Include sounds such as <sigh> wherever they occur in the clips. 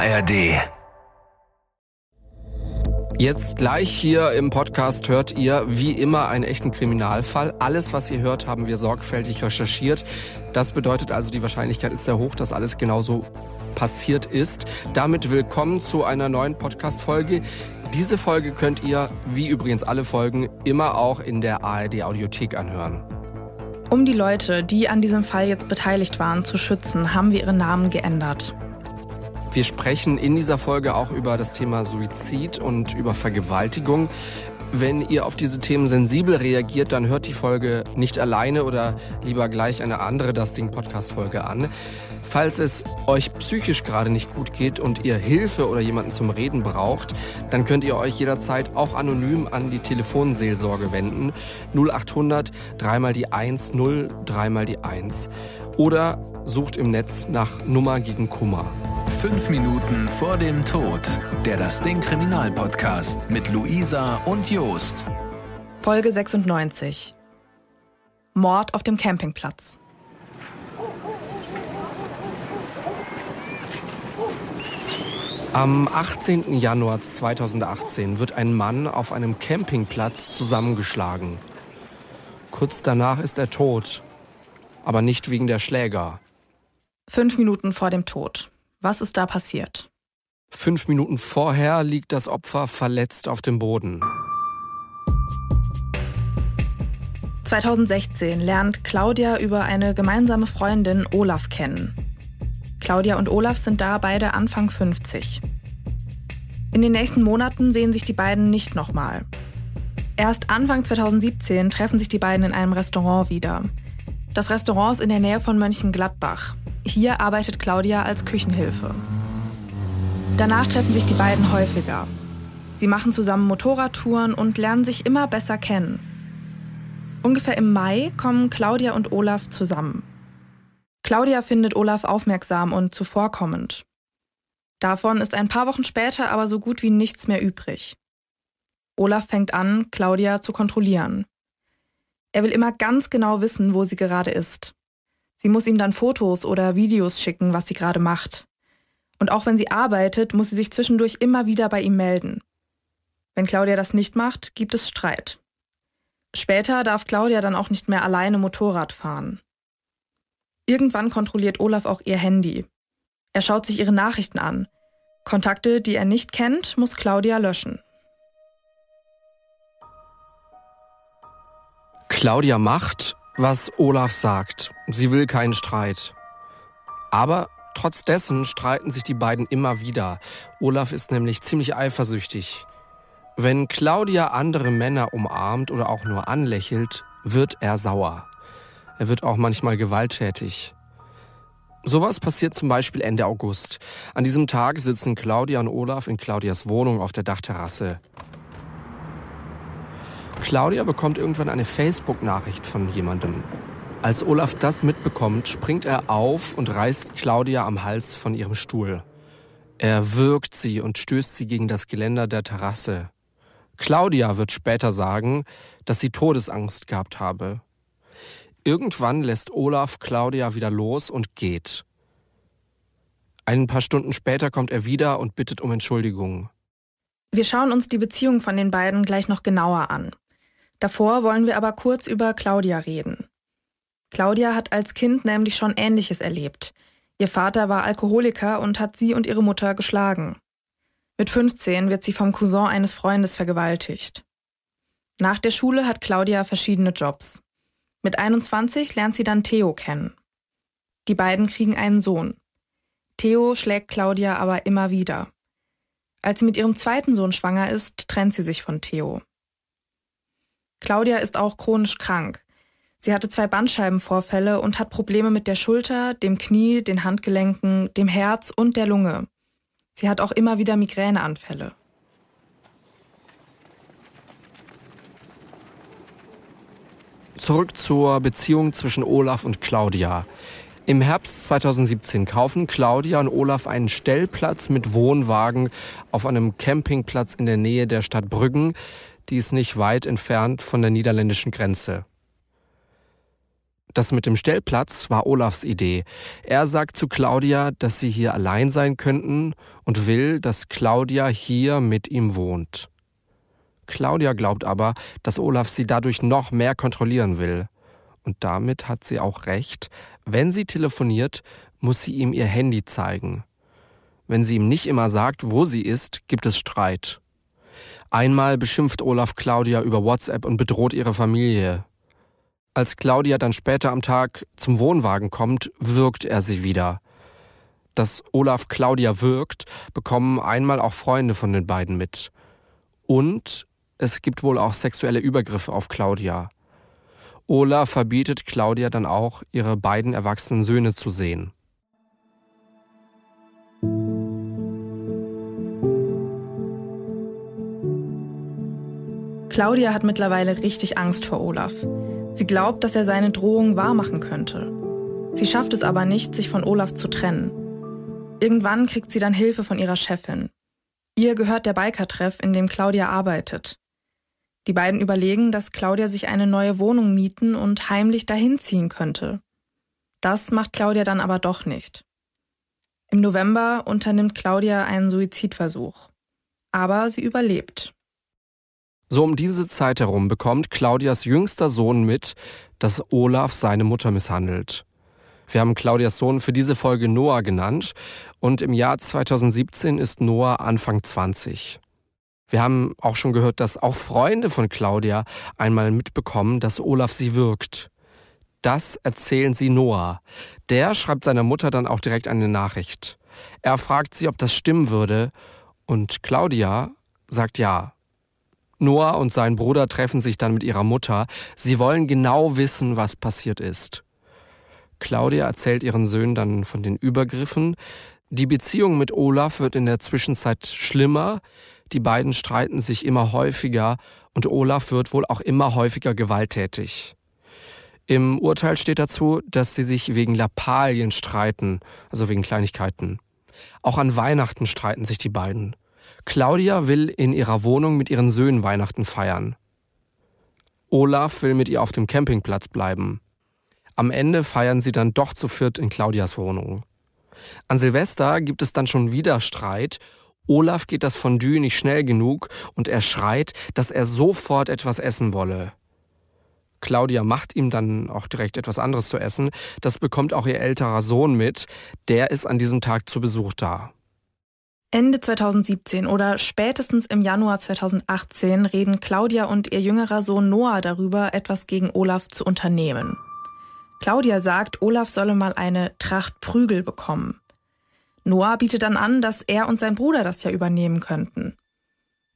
ARD. Jetzt gleich hier im Podcast hört ihr wie immer einen echten Kriminalfall. Alles, was ihr hört, haben wir sorgfältig recherchiert. Das bedeutet also, die Wahrscheinlichkeit ist sehr hoch, dass alles genauso passiert ist. Damit willkommen zu einer neuen Podcast-Folge. Diese Folge könnt ihr, wie übrigens alle Folgen, immer auch in der ARD Audiothek anhören. Um die Leute, die an diesem Fall jetzt beteiligt waren, zu schützen, haben wir ihre Namen geändert. Wir sprechen in dieser Folge auch über das Thema Suizid und über Vergewaltigung. Wenn ihr auf diese Themen sensibel reagiert, dann hört die Folge nicht alleine oder lieber gleich eine andere Dusting Podcast Folge an. Falls es euch psychisch gerade nicht gut geht und ihr Hilfe oder jemanden zum Reden braucht, dann könnt ihr euch jederzeit auch anonym an die Telefonseelsorge wenden. 0800 dreimal die 1 0 dreimal die 1 oder sucht im Netz nach Nummer gegen Kummer. Fünf Minuten vor dem Tod. Der Das Ding Kriminalpodcast mit Luisa und Jost. Folge 96. Mord auf dem Campingplatz. Am 18. Januar 2018 wird ein Mann auf einem Campingplatz zusammengeschlagen. Kurz danach ist er tot, aber nicht wegen der Schläger. Fünf Minuten vor dem Tod. Was ist da passiert? Fünf Minuten vorher liegt das Opfer verletzt auf dem Boden. 2016 lernt Claudia über eine gemeinsame Freundin Olaf kennen. Claudia und Olaf sind da beide Anfang 50. In den nächsten Monaten sehen sich die beiden nicht nochmal. Erst Anfang 2017 treffen sich die beiden in einem Restaurant wieder. Das Restaurant ist in der Nähe von Mönchengladbach. Hier arbeitet Claudia als Küchenhilfe. Danach treffen sich die beiden häufiger. Sie machen zusammen Motorradtouren und lernen sich immer besser kennen. Ungefähr im Mai kommen Claudia und Olaf zusammen. Claudia findet Olaf aufmerksam und zuvorkommend. Davon ist ein paar Wochen später aber so gut wie nichts mehr übrig. Olaf fängt an, Claudia zu kontrollieren. Er will immer ganz genau wissen, wo sie gerade ist. Sie muss ihm dann Fotos oder Videos schicken, was sie gerade macht. Und auch wenn sie arbeitet, muss sie sich zwischendurch immer wieder bei ihm melden. Wenn Claudia das nicht macht, gibt es Streit. Später darf Claudia dann auch nicht mehr alleine Motorrad fahren. Irgendwann kontrolliert Olaf auch ihr Handy. Er schaut sich ihre Nachrichten an. Kontakte, die er nicht kennt, muss Claudia löschen. Claudia macht, was Olaf sagt. Sie will keinen Streit. Aber trotz dessen streiten sich die beiden immer wieder. Olaf ist nämlich ziemlich eifersüchtig. Wenn Claudia andere Männer umarmt oder auch nur anlächelt, wird er sauer. Er wird auch manchmal gewalttätig. Sowas passiert zum Beispiel Ende August. An diesem Tag sitzen Claudia und Olaf in Claudias Wohnung auf der Dachterrasse. Claudia bekommt irgendwann eine Facebook-Nachricht von jemandem. Als Olaf das mitbekommt, springt er auf und reißt Claudia am Hals von ihrem Stuhl. Er würgt sie und stößt sie gegen das Geländer der Terrasse. Claudia wird später sagen, dass sie Todesangst gehabt habe. Irgendwann lässt Olaf Claudia wieder los und geht. Ein paar Stunden später kommt er wieder und bittet um Entschuldigung. Wir schauen uns die Beziehung von den beiden gleich noch genauer an. Davor wollen wir aber kurz über Claudia reden. Claudia hat als Kind nämlich schon Ähnliches erlebt. Ihr Vater war Alkoholiker und hat sie und ihre Mutter geschlagen. Mit 15 wird sie vom Cousin eines Freundes vergewaltigt. Nach der Schule hat Claudia verschiedene Jobs. Mit 21 lernt sie dann Theo kennen. Die beiden kriegen einen Sohn. Theo schlägt Claudia aber immer wieder. Als sie mit ihrem zweiten Sohn schwanger ist, trennt sie sich von Theo. Claudia ist auch chronisch krank. Sie hatte zwei Bandscheibenvorfälle und hat Probleme mit der Schulter, dem Knie, den Handgelenken, dem Herz und der Lunge. Sie hat auch immer wieder Migräneanfälle. Zurück zur Beziehung zwischen Olaf und Claudia. Im Herbst 2017 kaufen Claudia und Olaf einen Stellplatz mit Wohnwagen auf einem Campingplatz in der Nähe der Stadt Brüggen. Die ist nicht weit entfernt von der niederländischen Grenze. Das mit dem Stellplatz war Olafs Idee. Er sagt zu Claudia, dass sie hier allein sein könnten und will, dass Claudia hier mit ihm wohnt. Claudia glaubt aber, dass Olaf sie dadurch noch mehr kontrollieren will. Und damit hat sie auch recht. Wenn sie telefoniert, muss sie ihm ihr Handy zeigen. Wenn sie ihm nicht immer sagt, wo sie ist, gibt es Streit. Einmal beschimpft Olaf Claudia über WhatsApp und bedroht ihre Familie. Als Claudia dann später am Tag zum Wohnwagen kommt, wirkt er sie wieder. Dass Olaf Claudia wirkt, bekommen einmal auch Freunde von den beiden mit. Und es gibt wohl auch sexuelle Übergriffe auf Claudia. Olaf verbietet Claudia dann auch, ihre beiden erwachsenen Söhne zu sehen. Claudia hat mittlerweile richtig Angst vor Olaf. Sie glaubt, dass er seine Drohung wahrmachen könnte. Sie schafft es aber nicht, sich von Olaf zu trennen. Irgendwann kriegt sie dann Hilfe von ihrer Chefin. Ihr gehört der Biker-Treff, in dem Claudia arbeitet. Die beiden überlegen, dass Claudia sich eine neue Wohnung mieten und heimlich dahin ziehen könnte. Das macht Claudia dann aber doch nicht. Im November unternimmt Claudia einen Suizidversuch. Aber sie überlebt. So um diese Zeit herum bekommt Claudias jüngster Sohn mit, dass Olaf seine Mutter misshandelt. Wir haben Claudias Sohn für diese Folge Noah genannt und im Jahr 2017 ist Noah Anfang 20. Wir haben auch schon gehört, dass auch Freunde von Claudia einmal mitbekommen, dass Olaf sie wirkt. Das erzählen sie Noah. Der schreibt seiner Mutter dann auch direkt eine Nachricht. Er fragt sie, ob das stimmen würde und Claudia sagt ja. Noah und sein Bruder treffen sich dann mit ihrer Mutter. Sie wollen genau wissen, was passiert ist. Claudia erzählt ihren Söhnen dann von den Übergriffen. Die Beziehung mit Olaf wird in der Zwischenzeit schlimmer. Die beiden streiten sich immer häufiger und Olaf wird wohl auch immer häufiger gewalttätig. Im Urteil steht dazu, dass sie sich wegen Lappalien streiten, also wegen Kleinigkeiten. Auch an Weihnachten streiten sich die beiden. Claudia will in ihrer Wohnung mit ihren Söhnen Weihnachten feiern. Olaf will mit ihr auf dem Campingplatz bleiben. Am Ende feiern sie dann doch zu viert in Claudias Wohnung. An Silvester gibt es dann schon wieder Streit. Olaf geht das Fondue nicht schnell genug und er schreit, dass er sofort etwas essen wolle. Claudia macht ihm dann auch direkt etwas anderes zu essen. Das bekommt auch ihr älterer Sohn mit. Der ist an diesem Tag zu Besuch da. Ende 2017 oder spätestens im Januar 2018 reden Claudia und ihr jüngerer Sohn Noah darüber, etwas gegen Olaf zu unternehmen. Claudia sagt, Olaf solle mal eine Tracht Prügel bekommen. Noah bietet dann an, dass er und sein Bruder das ja übernehmen könnten.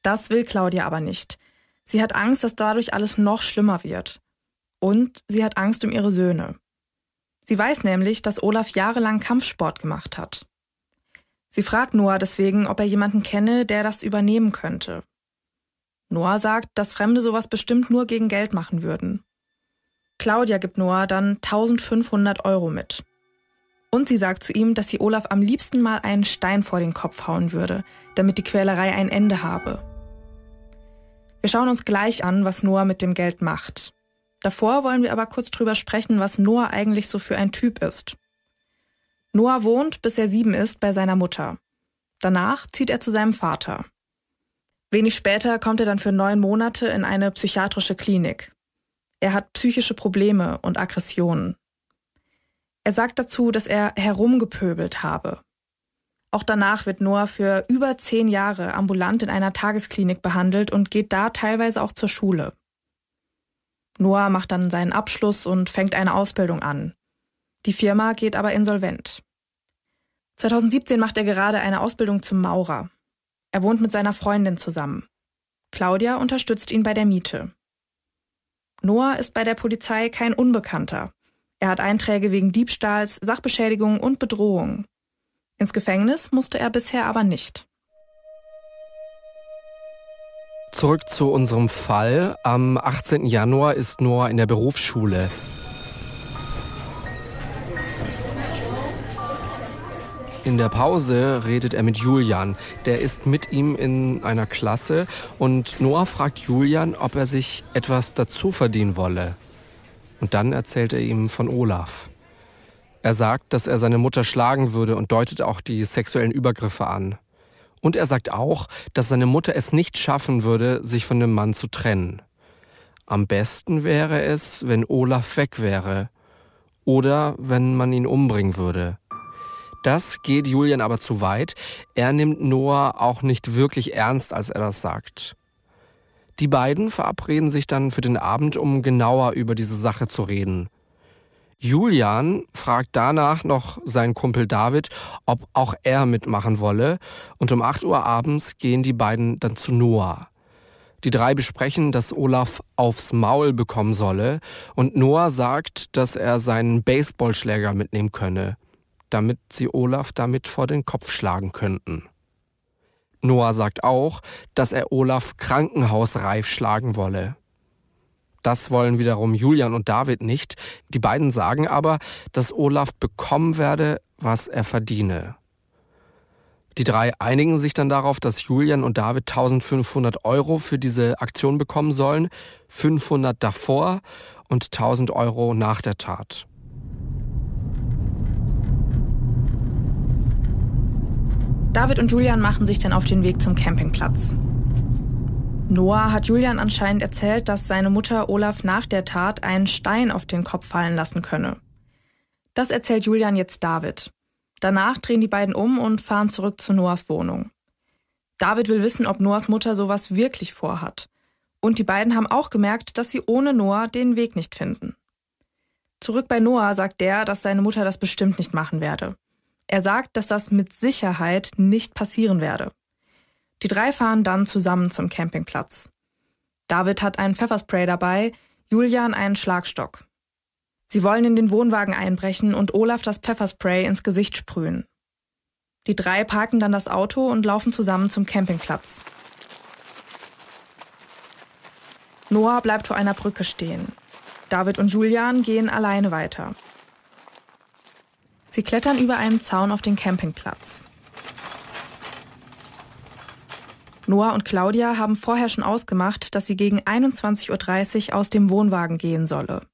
Das will Claudia aber nicht. Sie hat Angst, dass dadurch alles noch schlimmer wird. Und sie hat Angst um ihre Söhne. Sie weiß nämlich, dass Olaf jahrelang Kampfsport gemacht hat. Sie fragt Noah deswegen, ob er jemanden kenne, der das übernehmen könnte. Noah sagt, dass Fremde sowas bestimmt nur gegen Geld machen würden. Claudia gibt Noah dann 1500 Euro mit. Und sie sagt zu ihm, dass sie Olaf am liebsten mal einen Stein vor den Kopf hauen würde, damit die Quälerei ein Ende habe. Wir schauen uns gleich an, was Noah mit dem Geld macht. Davor wollen wir aber kurz drüber sprechen, was Noah eigentlich so für ein Typ ist. Noah wohnt, bis er sieben ist, bei seiner Mutter. Danach zieht er zu seinem Vater. Wenig später kommt er dann für neun Monate in eine psychiatrische Klinik. Er hat psychische Probleme und Aggressionen. Er sagt dazu, dass er herumgepöbelt habe. Auch danach wird Noah für über zehn Jahre ambulant in einer Tagesklinik behandelt und geht da teilweise auch zur Schule. Noah macht dann seinen Abschluss und fängt eine Ausbildung an. Die Firma geht aber insolvent. 2017 macht er gerade eine Ausbildung zum Maurer. Er wohnt mit seiner Freundin zusammen. Claudia unterstützt ihn bei der Miete. Noah ist bei der Polizei kein Unbekannter. Er hat Einträge wegen Diebstahls, Sachbeschädigung und Bedrohung. Ins Gefängnis musste er bisher aber nicht. Zurück zu unserem Fall. Am 18. Januar ist Noah in der Berufsschule. In der Pause redet er mit Julian. Der ist mit ihm in einer Klasse und Noah fragt Julian, ob er sich etwas dazu verdienen wolle. Und dann erzählt er ihm von Olaf. Er sagt, dass er seine Mutter schlagen würde und deutet auch die sexuellen Übergriffe an. Und er sagt auch, dass seine Mutter es nicht schaffen würde, sich von dem Mann zu trennen. Am besten wäre es, wenn Olaf weg wäre. Oder wenn man ihn umbringen würde. Das geht Julian aber zu weit. Er nimmt Noah auch nicht wirklich ernst, als er das sagt. Die beiden verabreden sich dann für den Abend, um genauer über diese Sache zu reden. Julian fragt danach noch seinen Kumpel David, ob auch er mitmachen wolle, und um 8 Uhr abends gehen die beiden dann zu Noah. Die drei besprechen, dass Olaf aufs Maul bekommen solle, und Noah sagt, dass er seinen Baseballschläger mitnehmen könne, damit sie Olaf damit vor den Kopf schlagen könnten. Noah sagt auch, dass er Olaf krankenhausreif schlagen wolle. Das wollen wiederum Julian und David nicht. Die beiden sagen aber, dass Olaf bekommen werde, was er verdiene. Die drei einigen sich dann darauf, dass Julian und David 1500 Euro für diese Aktion bekommen sollen, 500 davor und 1000 Euro nach der Tat. David und Julian machen sich dann auf den Weg zum Campingplatz. Noah hat Julian anscheinend erzählt, dass seine Mutter Olaf nach der Tat einen Stein auf den Kopf fallen lassen könne. Das erzählt Julian jetzt David. Danach drehen die beiden um und fahren zurück zu Noahs Wohnung. David will wissen, ob Noahs Mutter sowas wirklich vorhat. Und die beiden haben auch gemerkt, dass sie ohne Noah den Weg nicht finden. Zurück bei Noah sagt der, dass seine Mutter das bestimmt nicht machen werde. Er sagt, dass das mit Sicherheit nicht passieren werde. Die drei fahren dann zusammen zum Campingplatz. David hat einen Pfefferspray dabei, Julian einen Schlagstock. Sie wollen in den Wohnwagen einbrechen und Olaf das Pfefferspray ins Gesicht sprühen. Die drei parken dann das Auto und laufen zusammen zum Campingplatz. Noah bleibt vor einer Brücke stehen. David und Julian gehen alleine weiter. Sie klettern über einen Zaun auf den Campingplatz. Noah und Claudia haben vorher schon ausgemacht, dass sie gegen 21.30 Uhr aus dem Wohnwagen gehen solle.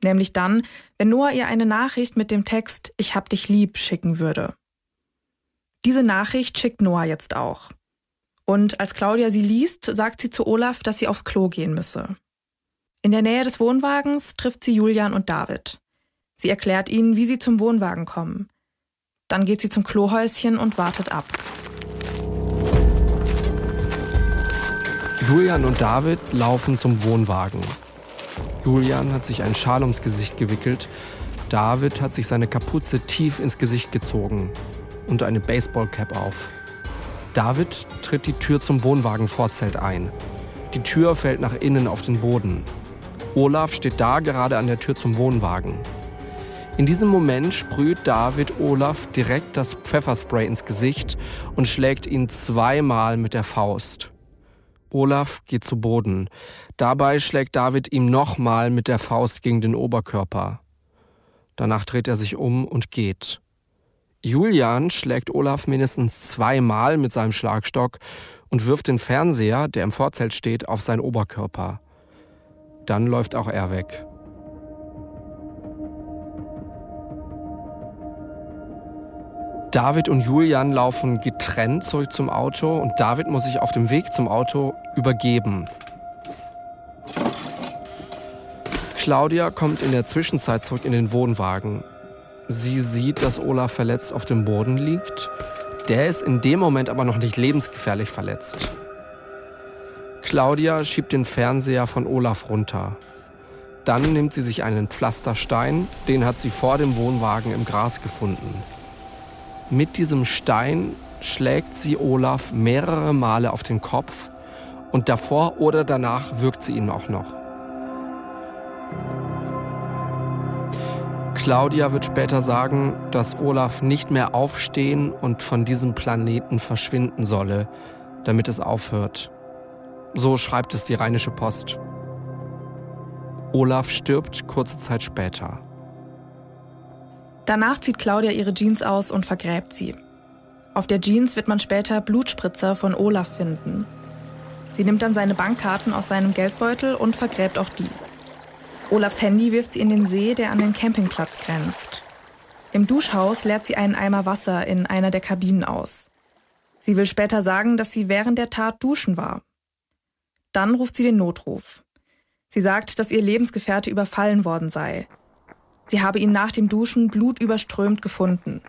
Nämlich dann, wenn Noah ihr eine Nachricht mit dem Text Ich hab dich lieb schicken würde. Diese Nachricht schickt Noah jetzt auch. Und als Claudia sie liest, sagt sie zu Olaf, dass sie aufs Klo gehen müsse. In der Nähe des Wohnwagens trifft sie Julian und David. Sie erklärt ihnen, wie sie zum Wohnwagen kommen. Dann geht sie zum Klohäuschen und wartet ab. Julian und David laufen zum Wohnwagen. Julian hat sich einen Schal ums Gesicht gewickelt. David hat sich seine Kapuze tief ins Gesicht gezogen und eine Baseballcap auf. David tritt die Tür zum Wohnwagenvorzelt ein. Die Tür fällt nach innen auf den Boden. Olaf steht da gerade an der Tür zum Wohnwagen. In diesem Moment sprüht David Olaf direkt das Pfefferspray ins Gesicht und schlägt ihn zweimal mit der Faust. Olaf geht zu Boden. Dabei schlägt David ihm nochmal mit der Faust gegen den Oberkörper. Danach dreht er sich um und geht. Julian schlägt Olaf mindestens zweimal mit seinem Schlagstock und wirft den Fernseher, der im Vorzelt steht, auf seinen Oberkörper. Dann läuft auch er weg. David und Julian laufen getrennt zurück zum Auto und David muss sich auf dem Weg zum Auto übergeben. Claudia kommt in der Zwischenzeit zurück in den Wohnwagen. Sie sieht, dass Olaf verletzt auf dem Boden liegt. Der ist in dem Moment aber noch nicht lebensgefährlich verletzt. Claudia schiebt den Fernseher von Olaf runter. Dann nimmt sie sich einen Pflasterstein, den hat sie vor dem Wohnwagen im Gras gefunden. Mit diesem Stein schlägt sie Olaf mehrere Male auf den Kopf und davor oder danach wirkt sie ihn auch noch. Claudia wird später sagen, dass Olaf nicht mehr aufstehen und von diesem Planeten verschwinden solle, damit es aufhört. So schreibt es die Rheinische Post. Olaf stirbt kurze Zeit später. Danach zieht Claudia ihre Jeans aus und vergräbt sie. Auf der Jeans wird man später Blutspritzer von Olaf finden. Sie nimmt dann seine Bankkarten aus seinem Geldbeutel und vergräbt auch die. Olafs Handy wirft sie in den See, der an den Campingplatz grenzt. Im Duschhaus leert sie einen Eimer Wasser in einer der Kabinen aus. Sie will später sagen, dass sie während der Tat duschen war. Dann ruft sie den Notruf. Sie sagt, dass ihr Lebensgefährte überfallen worden sei. Sie habe ihn nach dem Duschen blutüberströmt gefunden.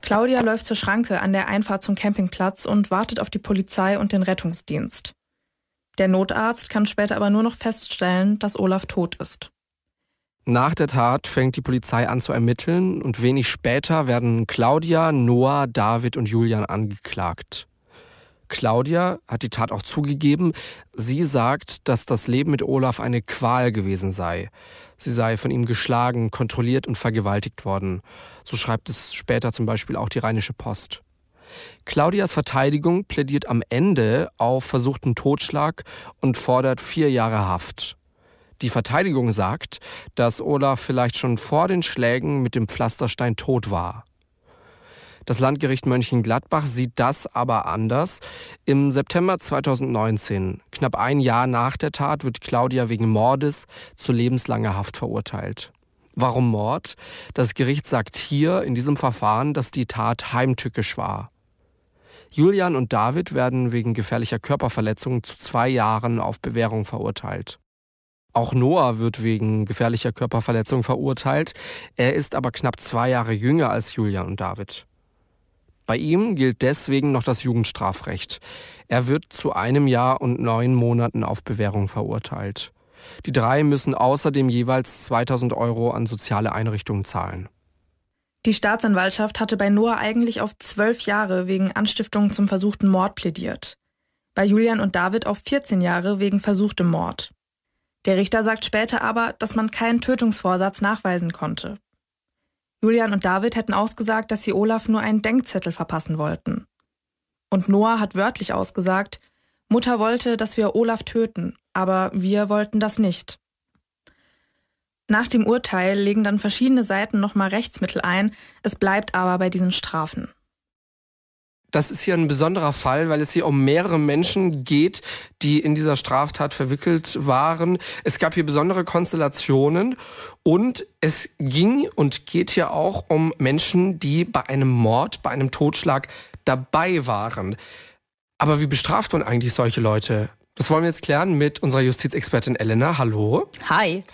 Claudia läuft zur Schranke an der Einfahrt zum Campingplatz und wartet auf die Polizei und den Rettungsdienst. Der Notarzt kann später aber nur noch feststellen, dass Olaf tot ist. Nach der Tat fängt die Polizei an zu ermitteln und wenig später werden Claudia, Noah, David und Julian angeklagt. Claudia hat die Tat auch zugegeben. Sie sagt, dass das Leben mit Olaf eine Qual gewesen sei. Sie sei von ihm geschlagen, kontrolliert und vergewaltigt worden. So schreibt es später zum Beispiel auch die Rheinische Post. Claudias Verteidigung plädiert am Ende auf versuchten Totschlag und fordert vier Jahre Haft. Die Verteidigung sagt, dass Olaf vielleicht schon vor den Schlägen mit dem Pflasterstein tot war. Das Landgericht Mönchengladbach sieht das aber anders. Im September 2019, knapp ein Jahr nach der Tat, wird Claudia wegen Mordes zu lebenslanger Haft verurteilt. Warum Mord? Das Gericht sagt hier in diesem Verfahren, dass die Tat heimtückisch war. Julian und David werden wegen gefährlicher Körperverletzung zu zwei Jahren auf Bewährung verurteilt. Auch Noah wird wegen gefährlicher Körperverletzung verurteilt. Er ist aber knapp zwei Jahre jünger als Julian und David. Bei ihm gilt deswegen noch das Jugendstrafrecht. Er wird zu einem Jahr und neun Monaten auf Bewährung verurteilt. Die drei müssen außerdem jeweils 2000 Euro an soziale Einrichtungen zahlen. Die Staatsanwaltschaft hatte bei Noah eigentlich auf zwölf Jahre wegen Anstiftung zum versuchten Mord plädiert. Bei Julian und David auf 14 Jahre wegen versuchtem Mord. Der Richter sagt später aber, dass man keinen Tötungsvorsatz nachweisen konnte. Julian und David hätten ausgesagt, dass sie Olaf nur einen Denkzettel verpassen wollten. Und Noah hat wörtlich ausgesagt, Mutter wollte, dass wir Olaf töten, aber wir wollten das nicht. Nach dem Urteil legen dann verschiedene Seiten nochmal Rechtsmittel ein, es bleibt aber bei diesen Strafen. Das ist hier ein besonderer Fall, weil es hier um mehrere Menschen geht, die in dieser Straftat verwickelt waren. Es gab hier besondere Konstellationen und es ging und geht hier auch um Menschen, die bei einem Mord, bei einem Totschlag dabei waren. Aber wie bestraft man eigentlich solche Leute? Das wollen wir jetzt klären mit unserer Justizexpertin Elena. Hallo. Hi.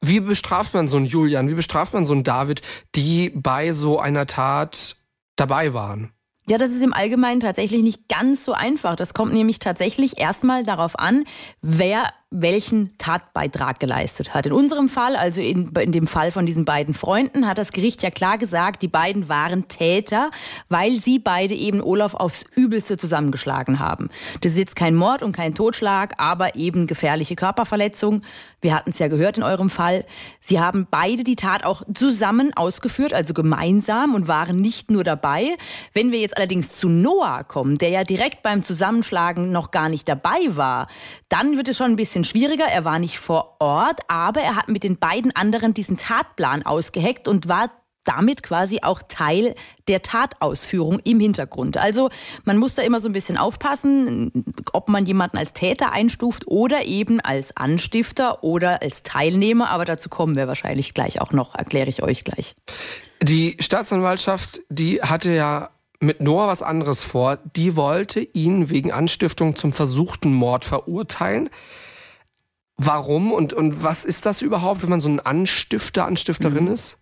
Wie bestraft man so einen Julian? Wie bestraft man so einen David, die bei so einer Tat dabei waren? Ja, das ist im Allgemeinen tatsächlich nicht ganz so einfach. Das kommt nämlich tatsächlich erstmal darauf an, wer welchen Tatbeitrag geleistet hat. In unserem Fall, also in, in dem Fall von diesen beiden Freunden, hat das Gericht ja klar gesagt, die beiden waren Täter, weil sie beide eben Olaf aufs Übelste zusammengeschlagen haben. Das ist jetzt kein Mord und kein Totschlag, aber eben gefährliche Körperverletzung. Wir hatten es ja gehört in eurem Fall. Sie haben beide die Tat auch zusammen ausgeführt, also gemeinsam und waren nicht nur dabei. Wenn wir jetzt allerdings zu Noah kommen, der ja direkt beim Zusammenschlagen noch gar nicht dabei war, dann wird es schon ein bisschen bisschen schwieriger. Er war nicht vor Ort, aber er hat mit den beiden anderen diesen Tatplan ausgeheckt und war damit quasi auch Teil der Tatausführung im Hintergrund. Also man muss da immer so ein bisschen aufpassen, ob man jemanden als Täter einstuft oder eben als Anstifter oder als Teilnehmer. Aber dazu kommen wir wahrscheinlich gleich auch noch, erkläre ich euch gleich. Die Staatsanwaltschaft, die hatte ja mit Noah was anderes vor. Die wollte ihn wegen Anstiftung zum versuchten Mord verurteilen. Warum und, und was ist das überhaupt, wenn man so ein Anstifter, Anstifterin mhm. ist?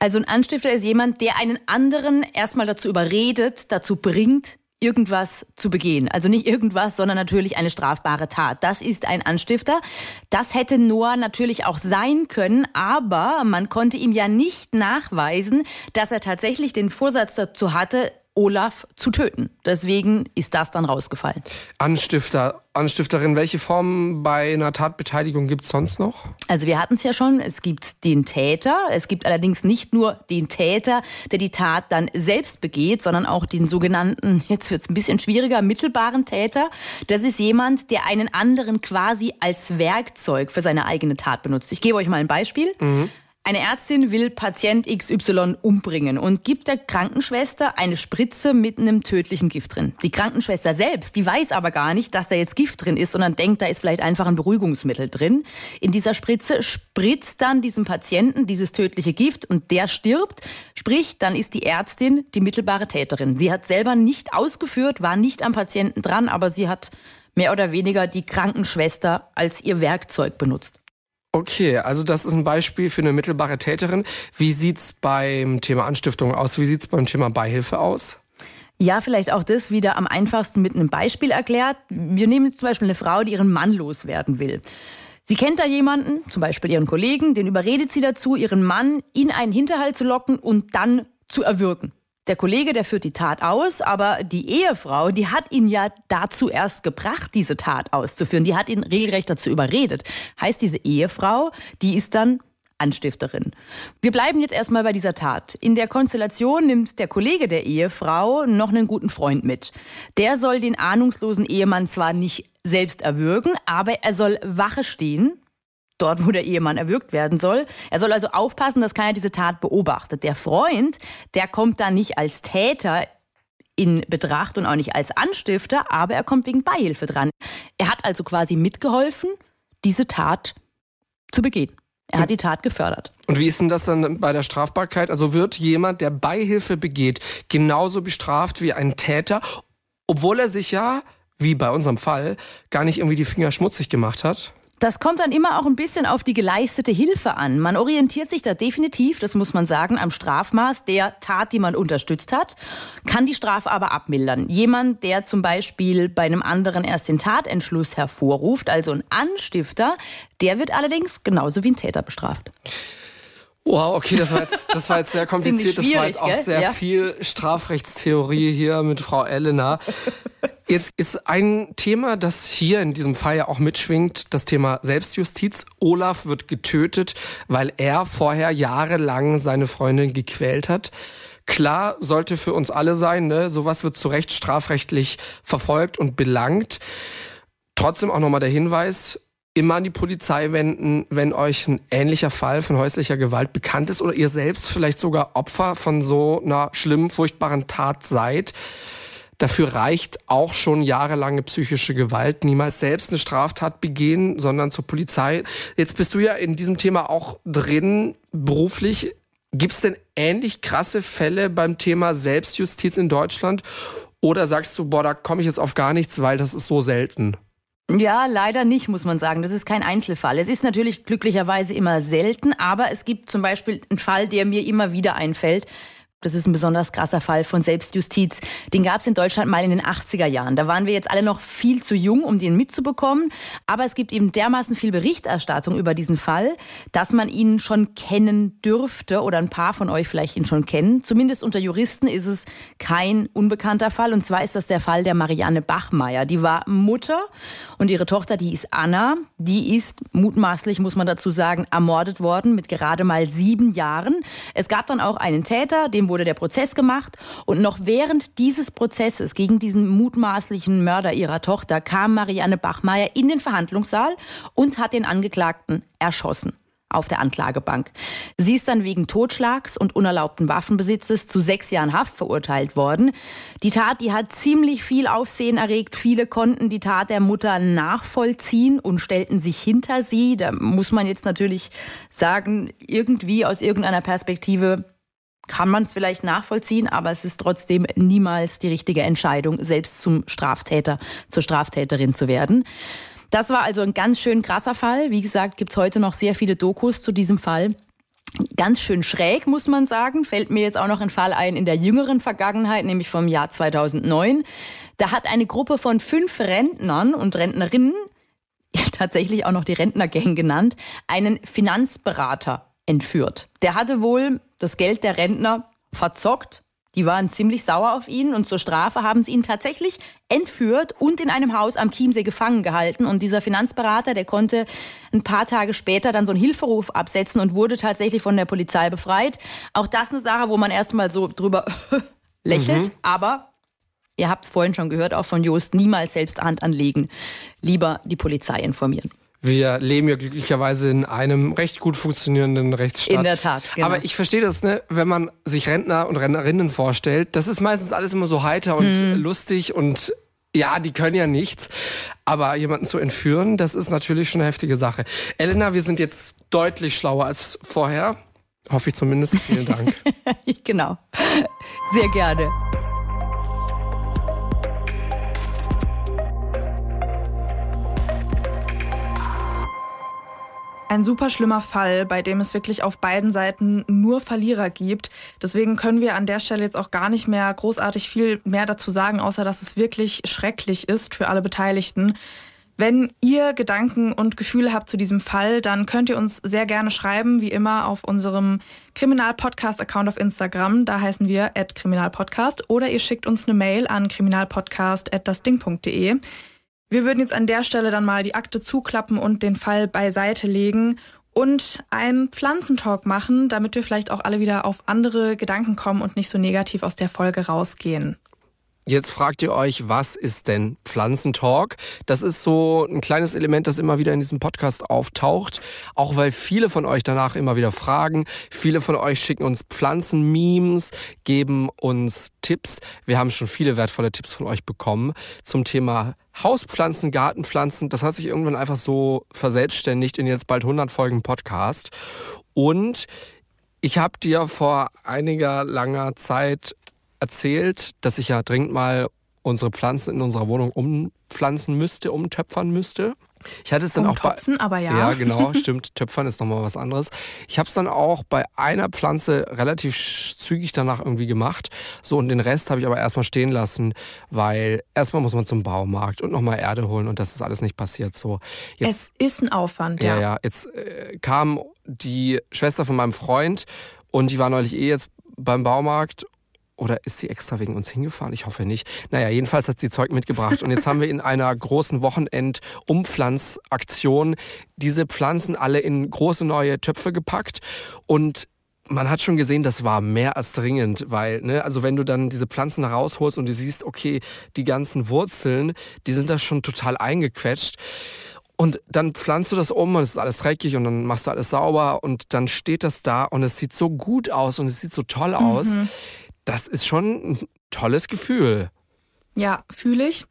Also ein Anstifter ist jemand, der einen anderen erstmal dazu überredet, dazu bringt, irgendwas zu begehen. Also nicht irgendwas, sondern natürlich eine strafbare Tat. Das ist ein Anstifter. Das hätte Noah natürlich auch sein können, aber man konnte ihm ja nicht nachweisen, dass er tatsächlich den Vorsatz dazu hatte, Olaf zu töten. Deswegen ist das dann rausgefallen. Anstifter, Anstifterin, welche Formen bei einer Tatbeteiligung gibt es sonst noch? Also wir hatten es ja schon, es gibt den Täter, es gibt allerdings nicht nur den Täter, der die Tat dann selbst begeht, sondern auch den sogenannten, jetzt wird es ein bisschen schwieriger, mittelbaren Täter. Das ist jemand, der einen anderen quasi als Werkzeug für seine eigene Tat benutzt. Ich gebe euch mal ein Beispiel. Mhm. Eine Ärztin will Patient XY umbringen und gibt der Krankenschwester eine Spritze mit einem tödlichen Gift drin. Die Krankenschwester selbst, die weiß aber gar nicht, dass da jetzt Gift drin ist, sondern denkt, da ist vielleicht einfach ein Beruhigungsmittel drin. In dieser Spritze spritzt dann diesem Patienten dieses tödliche Gift und der stirbt. Sprich, dann ist die Ärztin die mittelbare Täterin. Sie hat selber nicht ausgeführt, war nicht am Patienten dran, aber sie hat mehr oder weniger die Krankenschwester als ihr Werkzeug benutzt. Okay, also das ist ein Beispiel für eine mittelbare Täterin. Wie sieht's beim Thema Anstiftung aus? Wie sieht's beim Thema Beihilfe aus? Ja, vielleicht auch das wieder am einfachsten mit einem Beispiel erklärt. Wir nehmen zum Beispiel eine Frau, die ihren Mann loswerden will. Sie kennt da jemanden, zum Beispiel ihren Kollegen, den überredet sie dazu, ihren Mann in einen Hinterhalt zu locken und dann zu erwürgen. Der Kollege, der führt die Tat aus, aber die Ehefrau, die hat ihn ja dazu erst gebracht, diese Tat auszuführen. Die hat ihn regelrecht dazu überredet. Heißt, diese Ehefrau, die ist dann Anstifterin. Wir bleiben jetzt erstmal bei dieser Tat. In der Konstellation nimmt der Kollege der Ehefrau noch einen guten Freund mit. Der soll den ahnungslosen Ehemann zwar nicht selbst erwürgen, aber er soll Wache stehen dort, wo der Ehemann erwürgt werden soll. Er soll also aufpassen, dass keiner diese Tat beobachtet. Der Freund, der kommt da nicht als Täter in Betracht und auch nicht als Anstifter, aber er kommt wegen Beihilfe dran. Er hat also quasi mitgeholfen, diese Tat zu begehen. Er hat die Tat gefördert. Und wie ist denn das dann bei der Strafbarkeit? Also wird jemand, der Beihilfe begeht, genauso bestraft wie ein Täter, obwohl er sich ja, wie bei unserem Fall, gar nicht irgendwie die Finger schmutzig gemacht hat? Das kommt dann immer auch ein bisschen auf die geleistete Hilfe an. Man orientiert sich da definitiv, das muss man sagen, am Strafmaß der Tat, die man unterstützt hat, kann die Strafe aber abmildern. Jemand, der zum Beispiel bei einem anderen erst den Tatentschluss hervorruft, also ein Anstifter, der wird allerdings genauso wie ein Täter bestraft. Wow, okay, das war jetzt, das war jetzt sehr kompliziert. Das war jetzt auch sehr ja. viel Strafrechtstheorie hier mit Frau Elena. Jetzt ist ein Thema, das hier in diesem Fall ja auch mitschwingt, das Thema Selbstjustiz. Olaf wird getötet, weil er vorher jahrelang seine Freundin gequält hat. Klar sollte für uns alle sein, ne? sowas wird zu Recht strafrechtlich verfolgt und belangt. Trotzdem auch nochmal der Hinweis, immer an die Polizei wenden, wenn euch ein ähnlicher Fall von häuslicher Gewalt bekannt ist oder ihr selbst vielleicht sogar Opfer von so einer schlimmen, furchtbaren Tat seid. Dafür reicht auch schon jahrelange psychische Gewalt. Niemals selbst eine Straftat begehen, sondern zur Polizei. Jetzt bist du ja in diesem Thema auch drin, beruflich. Gibt es denn ähnlich krasse Fälle beim Thema Selbstjustiz in Deutschland? Oder sagst du, boah, da komme ich jetzt auf gar nichts, weil das ist so selten? Ja, leider nicht, muss man sagen. Das ist kein Einzelfall. Es ist natürlich glücklicherweise immer selten, aber es gibt zum Beispiel einen Fall, der mir immer wieder einfällt. Das ist ein besonders krasser Fall von Selbstjustiz. Den gab es in Deutschland mal in den 80er Jahren. Da waren wir jetzt alle noch viel zu jung, um den mitzubekommen. Aber es gibt eben dermaßen viel Berichterstattung über diesen Fall, dass man ihn schon kennen dürfte oder ein paar von euch vielleicht ihn schon kennen. Zumindest unter Juristen ist es kein unbekannter Fall. Und zwar ist das der Fall der Marianne Bachmeier. Die war Mutter und ihre Tochter, die ist Anna. Die ist mutmaßlich, muss man dazu sagen, ermordet worden mit gerade mal sieben Jahren. Es gab dann auch einen Täter, dem wurde der Prozess gemacht und noch während dieses Prozesses gegen diesen mutmaßlichen Mörder ihrer Tochter kam Marianne Bachmeier in den Verhandlungssaal und hat den Angeklagten erschossen auf der Anklagebank. Sie ist dann wegen Totschlags und unerlaubten Waffenbesitzes zu sechs Jahren Haft verurteilt worden. Die Tat, die hat ziemlich viel Aufsehen erregt. Viele konnten die Tat der Mutter nachvollziehen und stellten sich hinter sie. Da muss man jetzt natürlich sagen, irgendwie aus irgendeiner Perspektive kann man es vielleicht nachvollziehen, aber es ist trotzdem niemals die richtige Entscheidung, selbst zum Straftäter, zur Straftäterin zu werden. Das war also ein ganz schön krasser Fall. Wie gesagt, gibt es heute noch sehr viele Dokus zu diesem Fall. Ganz schön schräg, muss man sagen. Fällt mir jetzt auch noch ein Fall ein in der jüngeren Vergangenheit, nämlich vom Jahr 2009. Da hat eine Gruppe von fünf Rentnern und Rentnerinnen, ja, tatsächlich auch noch die Rentnergang genannt, einen Finanzberater entführt. Der hatte wohl das Geld der Rentner verzockt. Die waren ziemlich sauer auf ihn und zur Strafe haben sie ihn tatsächlich entführt und in einem Haus am Chiemsee gefangen gehalten. Und dieser Finanzberater, der konnte ein paar Tage später dann so einen Hilferuf absetzen und wurde tatsächlich von der Polizei befreit. Auch das eine Sache, wo man erstmal so drüber <laughs> lächelt. Mhm. Aber ihr habt es vorhin schon gehört, auch von Jost, niemals selbst Hand anlegen. Lieber die Polizei informieren. Wir leben ja glücklicherweise in einem recht gut funktionierenden Rechtsstaat. In der Tat. Genau. Aber ich verstehe das, ne, wenn man sich Rentner und Rentnerinnen vorstellt, das ist meistens alles immer so heiter und hm. lustig und ja, die können ja nichts. Aber jemanden zu entführen, das ist natürlich schon eine heftige Sache. Elena, wir sind jetzt deutlich schlauer als vorher. Hoffe ich zumindest. Vielen Dank. <laughs> genau. Sehr gerne. Ein super schlimmer Fall, bei dem es wirklich auf beiden Seiten nur Verlierer gibt. Deswegen können wir an der Stelle jetzt auch gar nicht mehr großartig viel mehr dazu sagen, außer dass es wirklich schrecklich ist für alle Beteiligten. Wenn ihr Gedanken und Gefühle habt zu diesem Fall, dann könnt ihr uns sehr gerne schreiben, wie immer auf unserem Kriminalpodcast-Account auf Instagram. Da heißen wir kriminalpodcast. Oder ihr schickt uns eine Mail an kriminalpodcast.dasding.de. Wir würden jetzt an der Stelle dann mal die Akte zuklappen und den Fall beiseite legen und einen Pflanzentalk machen, damit wir vielleicht auch alle wieder auf andere Gedanken kommen und nicht so negativ aus der Folge rausgehen. Jetzt fragt ihr euch, was ist denn Pflanzentalk? Das ist so ein kleines Element, das immer wieder in diesem Podcast auftaucht. Auch weil viele von euch danach immer wieder fragen. Viele von euch schicken uns Pflanzenmemes, geben uns Tipps. Wir haben schon viele wertvolle Tipps von euch bekommen zum Thema Hauspflanzen, Gartenpflanzen. Das hat sich irgendwann einfach so verselbstständigt in jetzt bald 100 Folgen Podcast. Und ich habe dir vor einiger langer Zeit erzählt, dass ich ja dringend mal unsere Pflanzen in unserer Wohnung umpflanzen müsste, umtöpfern müsste. Ich hatte es dann Umtopfen, auch bei, aber ja. Ja, genau, <laughs> stimmt. Töpfern ist nochmal was anderes. Ich habe es dann auch bei einer Pflanze relativ zügig danach irgendwie gemacht. So, und den Rest habe ich aber erstmal stehen lassen, weil erstmal muss man zum Baumarkt und nochmal Erde holen und das ist alles nicht passiert. So, jetzt, es ist ein Aufwand, ja. Ja, ja. Jetzt äh, kam die Schwester von meinem Freund und die war neulich eh jetzt beim Baumarkt oder ist sie extra wegen uns hingefahren? Ich hoffe nicht. Naja, jedenfalls hat sie Zeug mitgebracht. Und jetzt haben wir in einer großen Wochenend-Umpflanzaktion diese Pflanzen alle in große neue Töpfe gepackt. Und man hat schon gesehen, das war mehr als dringend, weil, ne, also wenn du dann diese Pflanzen rausholst und du siehst, okay, die ganzen Wurzeln, die sind da schon total eingequetscht. Und dann pflanzt du das um und es ist alles dreckig und dann machst du alles sauber und dann steht das da und es sieht so gut aus und es sieht so toll aus. Mhm das ist schon ein tolles Gefühl. Ja, fühle ich.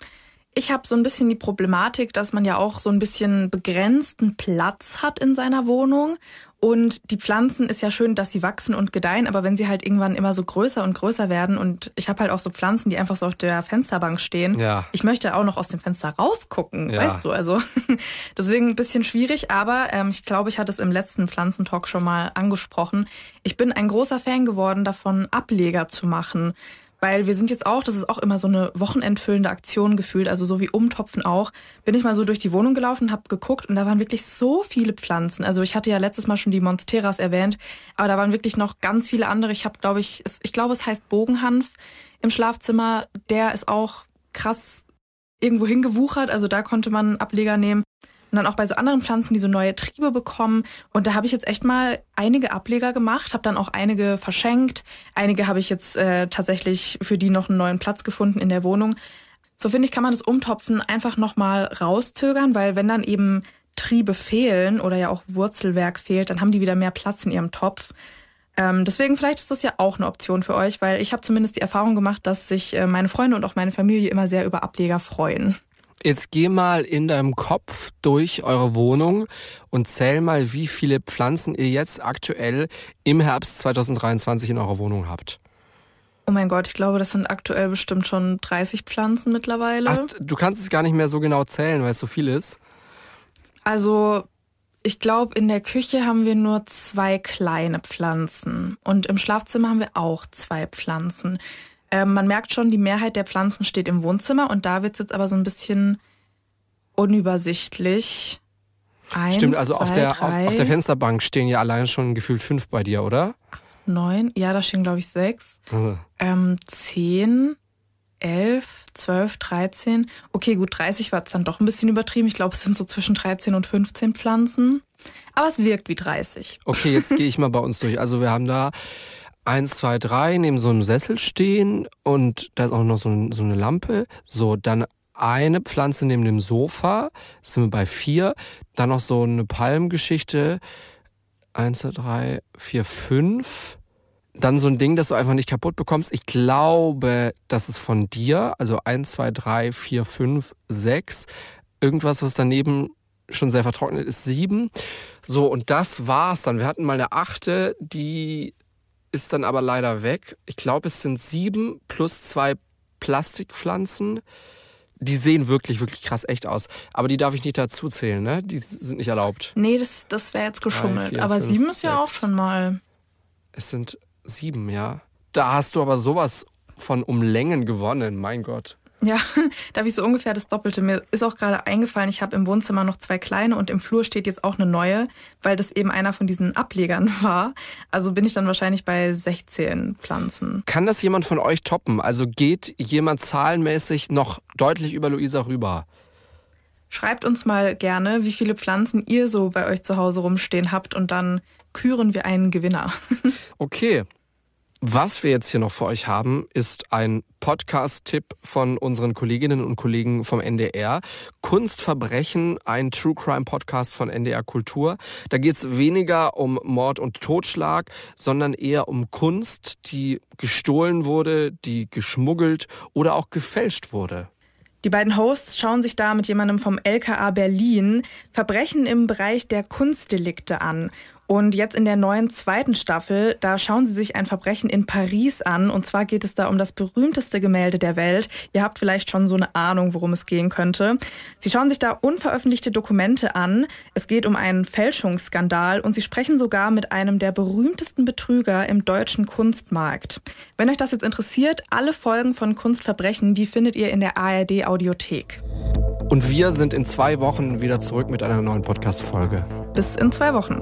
Ich habe so ein bisschen die Problematik, dass man ja auch so ein bisschen begrenzten Platz hat in seiner Wohnung. Und die Pflanzen ist ja schön, dass sie wachsen und gedeihen, aber wenn sie halt irgendwann immer so größer und größer werden und ich habe halt auch so Pflanzen, die einfach so auf der Fensterbank stehen. Ja. Ich möchte auch noch aus dem Fenster rausgucken, ja. weißt du, also <laughs> deswegen ein bisschen schwierig, aber ähm, ich glaube, ich hatte es im letzten Pflanzentalk schon mal angesprochen. Ich bin ein großer Fan geworden davon, Ableger zu machen. Weil wir sind jetzt auch, das ist auch immer so eine wochenendfüllende Aktion gefühlt, also so wie Umtopfen auch, bin ich mal so durch die Wohnung gelaufen, habe geguckt und da waren wirklich so viele Pflanzen. Also ich hatte ja letztes Mal schon die Monsteras erwähnt, aber da waren wirklich noch ganz viele andere. Ich habe, glaube ich, ich glaube, es heißt Bogenhanf im Schlafzimmer. Der ist auch krass irgendwo hingewuchert, also da konnte man Ableger nehmen. Und dann auch bei so anderen Pflanzen, die so neue Triebe bekommen. Und da habe ich jetzt echt mal einige Ableger gemacht, habe dann auch einige verschenkt. Einige habe ich jetzt äh, tatsächlich für die noch einen neuen Platz gefunden in der Wohnung. So finde ich, kann man das Umtopfen einfach nochmal rauszögern, weil wenn dann eben Triebe fehlen oder ja auch Wurzelwerk fehlt, dann haben die wieder mehr Platz in ihrem Topf. Ähm, deswegen vielleicht ist das ja auch eine Option für euch, weil ich habe zumindest die Erfahrung gemacht, dass sich äh, meine Freunde und auch meine Familie immer sehr über Ableger freuen. Jetzt geh mal in deinem Kopf durch eure Wohnung und zähl mal, wie viele Pflanzen ihr jetzt aktuell im Herbst 2023 in eurer Wohnung habt. Oh mein Gott, ich glaube, das sind aktuell bestimmt schon 30 Pflanzen mittlerweile. Ach, du kannst es gar nicht mehr so genau zählen, weil es so viel ist. Also, ich glaube, in der Küche haben wir nur zwei kleine Pflanzen und im Schlafzimmer haben wir auch zwei Pflanzen. Ähm, man merkt schon, die Mehrheit der Pflanzen steht im Wohnzimmer und da wird es jetzt aber so ein bisschen unübersichtlich. Eins, Stimmt, also zwei, auf, der, auf, auf, der Fensterbank stehen ja allein schon gefühlt fünf bei dir, oder? Neun, ja, da stehen glaube ich sechs. Also. Ähm, zehn, elf, zwölf, dreizehn. Okay, gut, 30 war es dann doch ein bisschen übertrieben. Ich glaube, es sind so zwischen 13 und 15 Pflanzen. Aber es wirkt wie 30. Okay, jetzt <laughs> gehe ich mal bei uns durch. Also wir haben da eins, zwei, drei neben so einem Sessel stehen und da ist auch noch so, so eine Lampe. So, dann eine Pflanze neben dem Sofa, sind wir bei vier. Dann noch so eine Palmgeschichte. Eins, zwei, drei, vier, fünf. Dann so ein Ding, das du einfach nicht kaputt bekommst. Ich glaube, das ist von dir. Also eins, zwei, drei, vier, fünf, sechs. Irgendwas, was daneben schon sehr vertrocknet ist, sieben. So, und das war's dann. Wir hatten mal eine achte, die ist dann aber leider weg. Ich glaube, es sind sieben plus zwei Plastikpflanzen. Die sehen wirklich, wirklich krass echt aus. Aber die darf ich nicht dazu zählen, ne? Die sind nicht erlaubt. Nee, das, das wäre jetzt geschummelt. Drei, vier, aber fünf, sieben ist ja sechs. auch schon mal. Es sind sieben, ja. Da hast du aber sowas von um Längen gewonnen, mein Gott. Ja, <laughs> da habe ich so ungefähr das Doppelte. Mir ist auch gerade eingefallen, ich habe im Wohnzimmer noch zwei kleine und im Flur steht jetzt auch eine neue, weil das eben einer von diesen Ablegern <laughs> war. Also bin ich dann wahrscheinlich bei 16 Pflanzen. Kann das jemand von euch toppen? Also geht jemand zahlenmäßig noch deutlich über Luisa rüber? Schreibt uns mal gerne, wie viele Pflanzen ihr so bei euch zu Hause rumstehen habt und dann küren wir einen Gewinner. <laughs> Okay, was wir jetzt hier noch für euch haben, ist ein Podcast-Tipp von unseren Kolleginnen und Kollegen vom NDR. Kunstverbrechen, ein True Crime Podcast von NDR Kultur. Da geht es weniger um Mord und Totschlag, sondern eher um Kunst, die gestohlen wurde, die geschmuggelt oder auch gefälscht wurde. Die beiden Hosts schauen sich da mit jemandem vom LKA Berlin Verbrechen im Bereich der Kunstdelikte an. Und jetzt in der neuen zweiten Staffel, da schauen Sie sich ein Verbrechen in Paris an. Und zwar geht es da um das berühmteste Gemälde der Welt. Ihr habt vielleicht schon so eine Ahnung, worum es gehen könnte. Sie schauen sich da unveröffentlichte Dokumente an. Es geht um einen Fälschungsskandal und Sie sprechen sogar mit einem der berühmtesten Betrüger im deutschen Kunstmarkt. Wenn euch das jetzt interessiert, alle Folgen von Kunstverbrechen, die findet ihr in der ARD Audiothek. Und wir sind in zwei Wochen wieder zurück mit einer neuen Podcast-Folge. Bis in zwei Wochen.